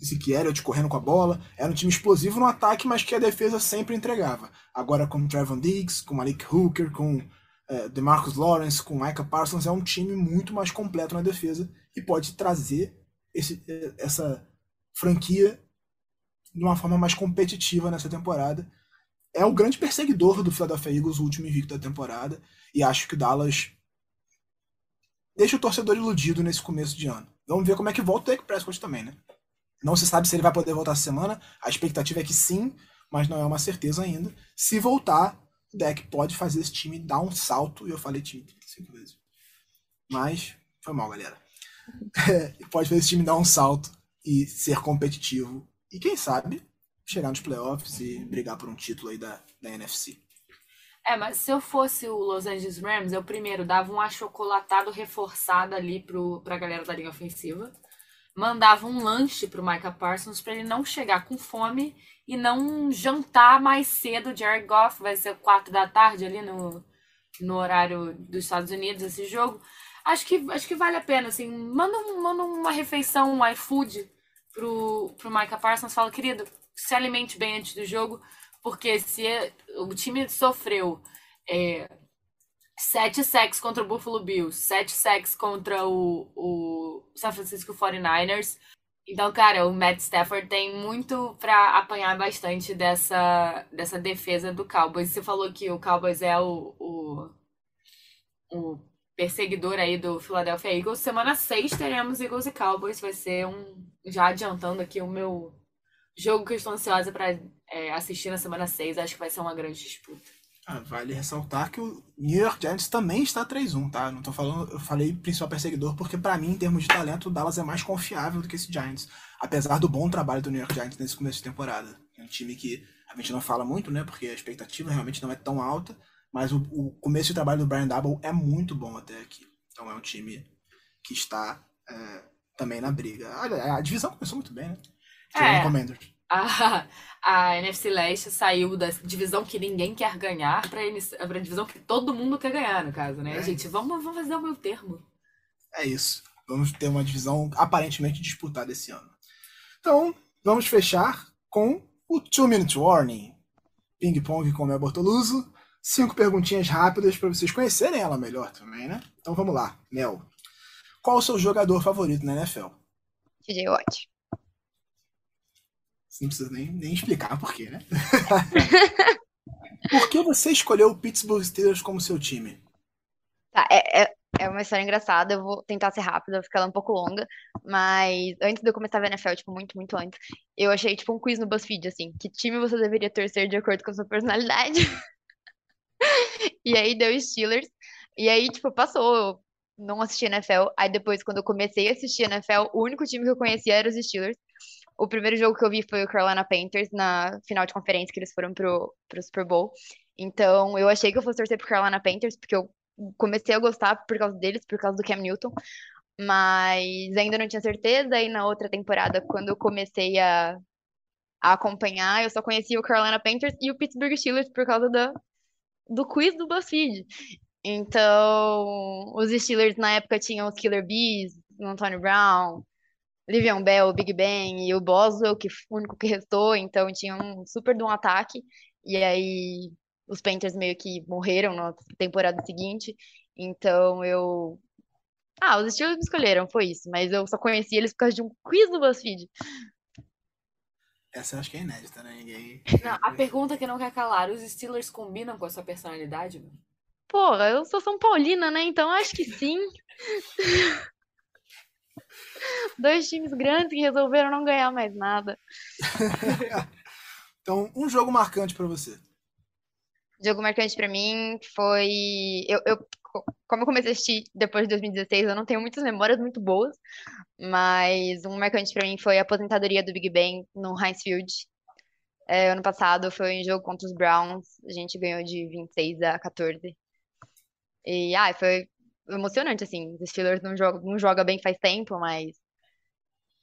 Ezekiel te correndo com a bola. Era um time explosivo no ataque, mas que a defesa sempre entregava. Agora com Trevon Diggs, com Malik Hooker, com é, DeMarcus Lawrence, com Micah Parsons, é um time muito mais completo na defesa e pode trazer esse, é, essa franquia de uma forma mais competitiva nessa temporada. É o grande perseguidor do Philadelphia Eagles, o último invicto da temporada, e acho que o Dallas deixa o torcedor iludido nesse começo de ano. Vamos ver como é que volta o Dak Prescott também, né? Não se sabe se ele vai poder voltar essa semana. A expectativa é que sim, mas não é uma certeza ainda. Se voltar, o deck pode fazer esse time dar um salto. E eu falei time 35 vezes. Mas foi mal, galera. <laughs> pode fazer esse time dar um salto e ser competitivo. E quem sabe chegar nos playoffs e brigar por um título aí da, da NFC. É, mas se eu fosse o Los Angeles Rams, eu primeiro dava um achocolatado reforçado ali pro, pra galera da linha ofensiva mandava um lanche pro Micah Parsons para ele não chegar com fome e não jantar mais cedo. Jared Goff vai ser quatro da tarde ali no, no horário dos Estados Unidos esse jogo. Acho que, acho que vale a pena, assim, manda, um, manda uma refeição, um iFood pro, pro Micah Parsons, fala, querido, se alimente bem antes do jogo, porque se o time sofreu é, sete sacks contra o Buffalo Bills, sete sacks contra o, o San Francisco 49ers. Então, cara, o Matt Stafford tem muito para apanhar bastante dessa, dessa defesa do Cowboys. Você falou que o Cowboys é o, o, o perseguidor aí do Philadelphia Eagles. Semana 6 teremos Eagles e Cowboys. Vai ser um. Já adiantando aqui o meu jogo que eu estou ansiosa para é, assistir na semana 6. Acho que vai ser uma grande disputa. Ah, vale ressaltar que o New York Giants também está 3-1, tá? Não tô falando, eu falei principal perseguidor porque para mim, em termos de talento, o Dallas é mais confiável do que esse Giants, apesar do bom trabalho do New York Giants nesse começo de temporada. É um time que a gente não fala muito, né? Porque a expectativa realmente não é tão alta, mas o, o começo de trabalho do Brian Double é muito bom até aqui. Então é um time que está é, também na briga. Olha, a divisão começou muito bem, né? é. Commanders a, a NFC Leste saiu da divisão que ninguém quer ganhar para a divisão que todo mundo quer ganhar, no caso, né? É. Gente, vamos, vamos fazer o meu termo. É isso. Vamos ter uma divisão aparentemente disputada esse ano. Então, vamos fechar com o Two Minute Warning. Ping Pong com o Mel Bortoluso. Cinco perguntinhas rápidas para vocês conhecerem ela melhor também, né? Então vamos lá, Mel. Qual o seu jogador favorito na NFL? TJ Watt. Não precisa nem, nem explicar por quê, né? <laughs> por que você escolheu o Pittsburgh Steelers como seu time? Tá, é, é, é uma história engraçada, eu vou tentar ser rápida, porque ela é um pouco longa, mas antes de eu começar a ver NFL, tipo, muito, muito antes, eu achei, tipo, um quiz no BuzzFeed, assim, que time você deveria torcer de acordo com a sua personalidade? <laughs> e aí deu Steelers, e aí, tipo, passou, eu não assisti NFL, aí depois, quando eu comecei a assistir NFL, o único time que eu conhecia era os Steelers, o primeiro jogo que eu vi foi o Carolina Panthers na final de conferência que eles foram pro, pro Super Bowl. Então, eu achei que eu fosse torcer pro Carolina Panthers, porque eu comecei a gostar por causa deles, por causa do Cam Newton. Mas ainda não tinha certeza. E na outra temporada, quando eu comecei a, a acompanhar, eu só conhecia o Carolina Panthers e o Pittsburgh Steelers por causa da, do quiz do BuzzFeed. Então, os Steelers na época tinham os Killer Bees, o Antonio Brown, Livian Bell, Big Ben e o Boswell, que foi o único que restou, então tinha um super de um ataque. E aí os Panthers meio que morreram na temporada seguinte. Então eu. Ah, os Steelers me escolheram, foi isso. Mas eu só conheci eles por causa de um quiz do BuzzFeed. Essa eu acho que é inédita, né? Ninguém. Não, a pergunta que não quer calar: os Steelers combinam com a sua personalidade? Porra, eu sou São Paulina, né? Então acho que sim. <laughs> Dois times grandes que resolveram não ganhar mais nada. <laughs> então, um jogo marcante para você. Jogo marcante para mim foi. Eu, eu, como eu comecei a assistir depois de 2016, eu não tenho muitas memórias muito boas, mas um marcante para mim foi a aposentadoria do Big Ben no Heinz Field. É, ano passado foi um jogo contra os Browns, a gente ganhou de 26 a 14. E ah, foi emocionante, assim. Os Steelers não joga, não joga bem faz tempo, mas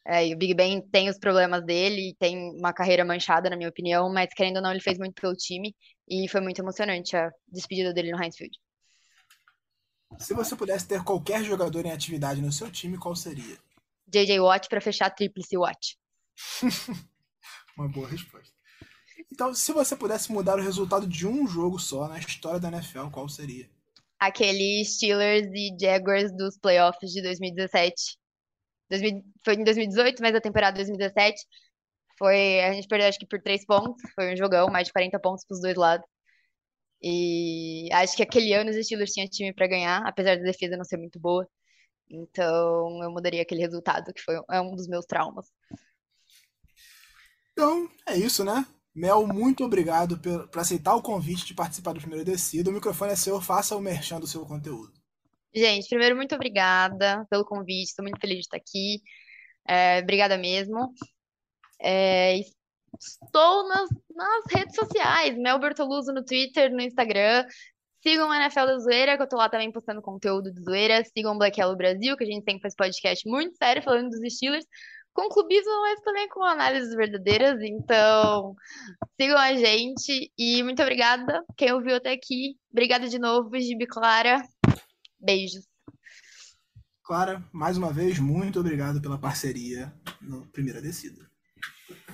é, o Big Ben tem os problemas dele, tem uma carreira manchada, na minha opinião, mas querendo ou não, ele fez muito pelo time e foi muito emocionante a despedida dele no Heinz Field. Se você pudesse ter qualquer jogador em atividade no seu time, qual seria? JJ Watt pra fechar a tríplice Watt. <laughs> Uma boa resposta. Então, se você pudesse mudar o resultado de um jogo só na história da NFL, qual seria? Aquele Steelers e Jaguars dos playoffs de 2017. 2000 foi em 2018, mas a temporada 2017 foi. A gente perdeu acho que por três pontos. Foi um jogão, mais de 40 pontos pros dois lados. E acho que aquele ano os Steelers tinham time para ganhar, apesar da defesa não ser muito boa. Então eu mudaria aquele resultado, que foi é um dos meus traumas. Então, é isso, né? Mel, muito obrigado por, por aceitar o convite de participar do primeiro descido. O microfone é seu, faça o merchan do seu conteúdo. Gente, primeiro, muito obrigada pelo convite, estou muito feliz de estar aqui. É, obrigada mesmo. É, estou nas, nas redes sociais, Mel Bertoluso no Twitter, no Instagram. Sigam a NFL da Zoeira, que eu tô lá também postando conteúdo de zoeira. Sigam o Black Yellow Brasil, que a gente sempre faz podcast muito sério falando dos Steelers com clubismo, mas também com análises verdadeiras. Então, sigam a gente e muito obrigada quem ouviu até aqui. Obrigada de novo, Gibi Clara. Beijos. Clara, mais uma vez, muito obrigado pela parceria no Primeira Descida.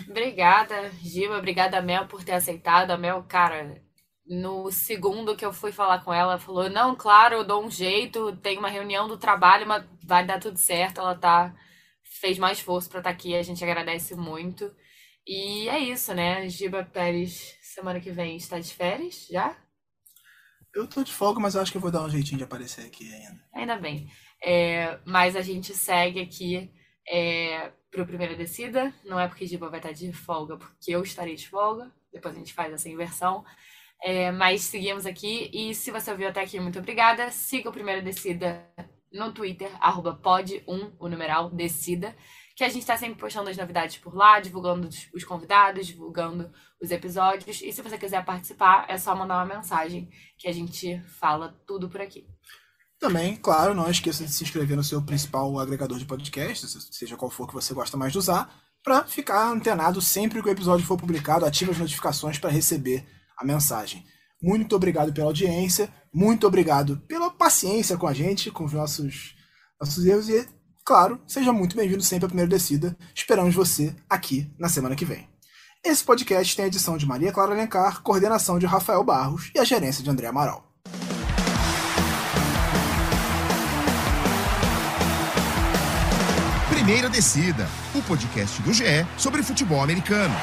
Obrigada, Giba. Obrigada, Mel, por ter aceitado. A Mel, cara, no segundo que eu fui falar com ela, falou: Não, claro, eu dou um jeito, tem uma reunião do trabalho, mas vai dar tudo certo. Ela tá fez mais esforço para estar tá aqui, a gente agradece muito. E é isso, né? Giba Pérez, semana que vem, está de férias já? Eu tô de folga, mas eu acho que eu vou dar um jeitinho de aparecer aqui ainda. Ainda bem. É, mas a gente segue aqui é, pro Primeira Descida. Não é porque Giba vai estar de folga, porque eu estarei de folga. Depois a gente faz essa inversão. É, mas seguimos aqui. E se você ouviu até aqui, muito obrigada. Siga o Primeira Descida no Twitter, arroba pod1, o numeral, decida, que a gente está sempre postando as novidades por lá, divulgando os convidados, divulgando os episódios. E se você quiser participar, é só mandar uma mensagem que a gente fala tudo por aqui. Também, claro, não esqueça de se inscrever no seu principal agregador de podcasts, seja qual for que você gosta mais de usar, para ficar antenado sempre que o episódio for publicado, ative as notificações para receber a mensagem. Muito obrigado pela audiência, muito obrigado pela paciência com a gente, com os nossos, nossos erros e, claro, seja muito bem-vindo sempre à Primeira Descida. Esperamos você aqui na semana que vem. Esse podcast tem a edição de Maria Clara Alencar, coordenação de Rafael Barros e a gerência de André Amaral. Primeira Descida, o podcast do GE sobre futebol americano.